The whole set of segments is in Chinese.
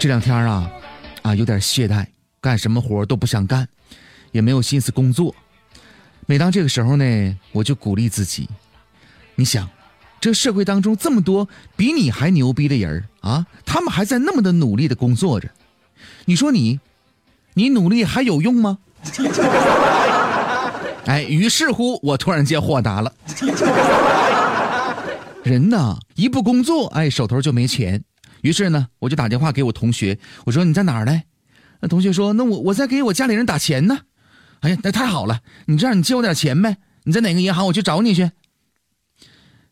这两天啊，啊有点懈怠，干什么活都不想干，也没有心思工作。每当这个时候呢，我就鼓励自己，你想，这社会当中这么多比你还牛逼的人啊，他们还在那么的努力的工作着，你说你，你努力还有用吗？哎，于是乎，我突然间豁达了。人呐，一不工作，哎，手头就没钱。于是呢，我就打电话给我同学，我说你在哪儿呢？那同学说，那我我在给我家里人打钱呢。哎呀，那太好了！你这样，你借我点钱呗？你在哪个银行？我去找你去。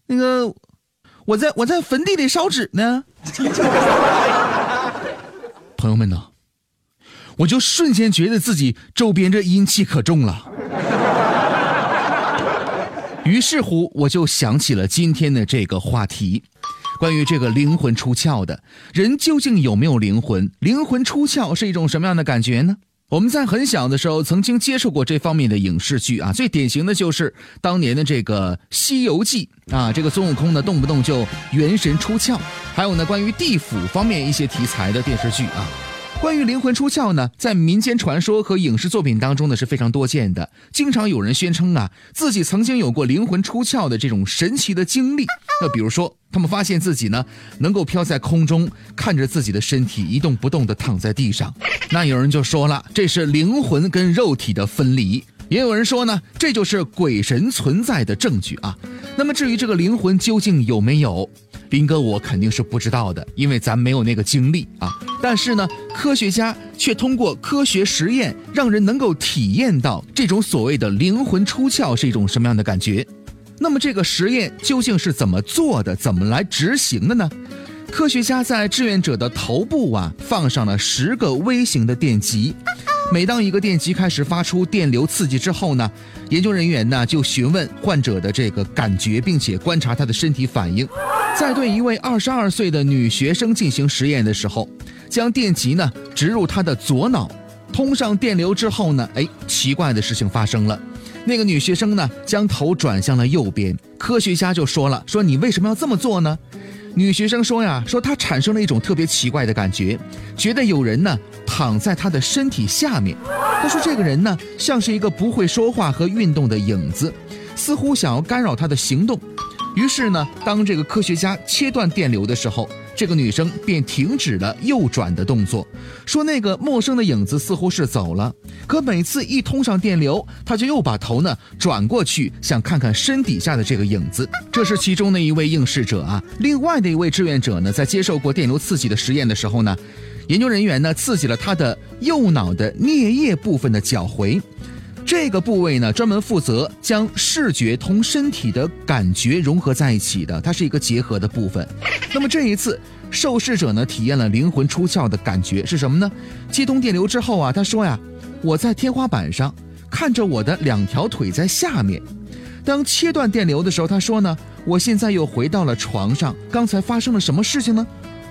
那个，我在我在坟地里烧纸呢。朋友们呢？我就瞬间觉得自己周边这阴气可重了。于是乎，我就想起了今天的这个话题，关于这个灵魂出窍的人究竟有没有灵魂？灵魂出窍是一种什么样的感觉呢？我们在很小的时候曾经接触过这方面的影视剧啊，最典型的就是当年的这个《西游记》啊，这个孙悟空呢动不动就元神出窍，还有呢关于地府方面一些题材的电视剧啊。关于灵魂出窍呢，在民间传说和影视作品当中呢是非常多见的，经常有人宣称啊自己曾经有过灵魂出窍的这种神奇的经历。那比如说，他们发现自己呢能够飘在空中，看着自己的身体一动不动地躺在地上。那有人就说了，这是灵魂跟肉体的分离；也有人说呢，这就是鬼神存在的证据啊。那么至于这个灵魂究竟有没有？斌哥，我肯定是不知道的，因为咱没有那个经历啊。但是呢，科学家却通过科学实验，让人能够体验到这种所谓的灵魂出窍是一种什么样的感觉。那么这个实验究竟是怎么做的？怎么来执行的呢？科学家在志愿者的头部啊放上了十个微型的电极。每当一个电极开始发出电流刺激之后呢，研究人员呢就询问患者的这个感觉，并且观察他的身体反应。在对一位二十二岁的女学生进行实验的时候，将电极呢植入她的左脑，通上电流之后呢，哎，奇怪的事情发生了。那个女学生呢将头转向了右边，科学家就说了：“说你为什么要这么做呢？”女学生说呀：“说她产生了一种特别奇怪的感觉，觉得有人呢。”躺在她的身体下面，她说：“这个人呢，像是一个不会说话和运动的影子，似乎想要干扰她的行动。于是呢，当这个科学家切断电流的时候，这个女生便停止了右转的动作。说那个陌生的影子似乎是走了，可每次一通上电流，她就又把头呢转过去，想看看身底下的这个影子。这是其中的一位应试者啊。另外的一位志愿者呢，在接受过电流刺激的实验的时候呢。”研究人员呢刺激了他的右脑的颞叶部分的角回，这个部位呢专门负责将视觉同身体的感觉融合在一起的，它是一个结合的部分。那么这一次受试者呢体验了灵魂出窍的感觉是什么呢？接通电流之后啊，他说呀，我在天花板上看着我的两条腿在下面。当切断电流的时候，他说呢，我现在又回到了床上。刚才发生了什么事情呢？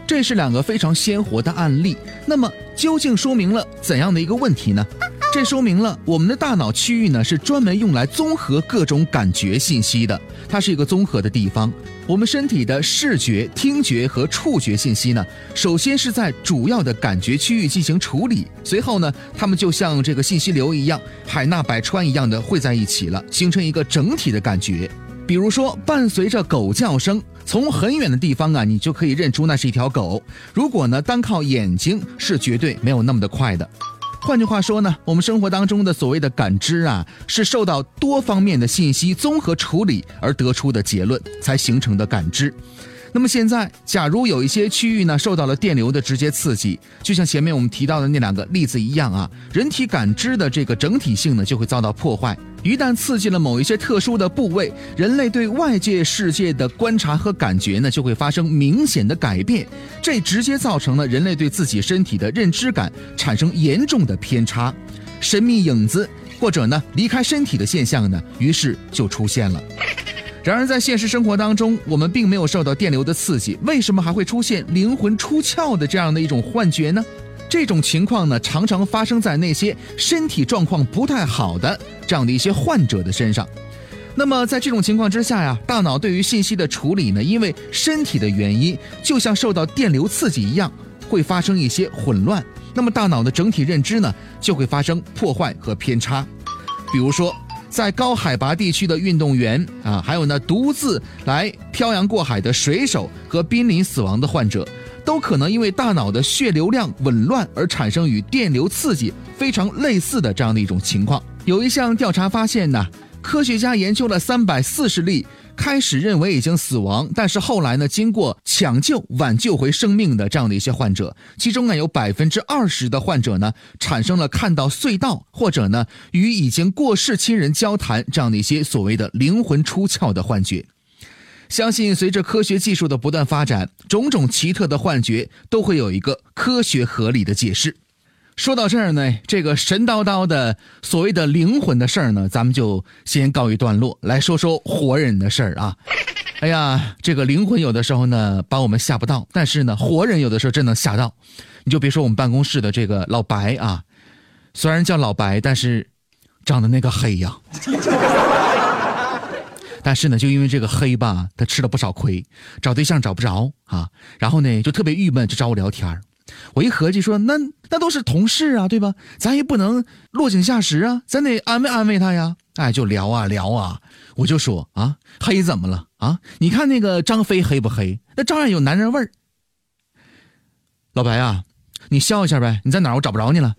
这是两个非常鲜活的案例，那么究竟说明了怎样的一个问题呢？这说明了我们的大脑区域呢是专门用来综合各种感觉信息的，它是一个综合的地方。我们身体的视觉、听觉和触觉信息呢，首先是在主要的感觉区域进行处理，随后呢，它们就像这个信息流一样，海纳百川一样的汇在一起了，形成一个整体的感觉。比如说，伴随着狗叫声。从很远的地方啊，你就可以认出那是一条狗。如果呢，单靠眼睛是绝对没有那么的快的。换句话说呢，我们生活当中的所谓的感知啊，是受到多方面的信息综合处理而得出的结论才形成的感知。那么现在，假如有一些区域呢受到了电流的直接刺激，就像前面我们提到的那两个例子一样啊，人体感知的这个整体性呢就会遭到破坏。一旦刺激了某一些特殊的部位，人类对外界世界的观察和感觉呢就会发生明显的改变，这直接造成了人类对自己身体的认知感产生严重的偏差，神秘影子或者呢离开身体的现象呢，于是就出现了。然而，在现实生活当中，我们并没有受到电流的刺激，为什么还会出现灵魂出窍的这样的一种幻觉呢？这种情况呢，常常发生在那些身体状况不太好的这样的一些患者的身上。那么，在这种情况之下呀，大脑对于信息的处理呢，因为身体的原因，就像受到电流刺激一样，会发生一些混乱，那么大脑的整体认知呢就会发生破坏和偏差。比如说，在高海拔地区的运动员啊，还有呢独自来漂洋过海的水手和濒临死亡的患者，都可能因为大脑的血流量紊乱而产生与电流刺激非常类似的这样的一种情况。有一项调查发现呢。科学家研究了三百四十例开始认为已经死亡，但是后来呢，经过抢救挽救回生命的这样的一些患者，其中呢有百分之二十的患者呢产生了看到隧道或者呢与已经过世亲人交谈这样的一些所谓的灵魂出窍的幻觉。相信随着科学技术的不断发展，种种奇特的幻觉都会有一个科学合理的解释。说到这儿呢，这个神叨叨的所谓的灵魂的事儿呢，咱们就先告一段落，来说说活人的事儿啊。哎呀，这个灵魂有的时候呢把我们吓不到，但是呢，活人有的时候真能吓到。你就别说我们办公室的这个老白啊，虽然叫老白，但是长得那个黑呀。但是呢，就因为这个黑吧，他吃了不少亏，找对象找不着啊，然后呢就特别郁闷，就找我聊天。我一合计说，那那都是同事啊，对吧？咱也不能落井下石啊，咱得安慰安慰他呀。哎，就聊啊聊啊，我就说啊，黑怎么了啊？你看那个张飞黑不黑？那照样有男人味儿。老白啊，你笑一下呗，你在哪儿？我找不着你了。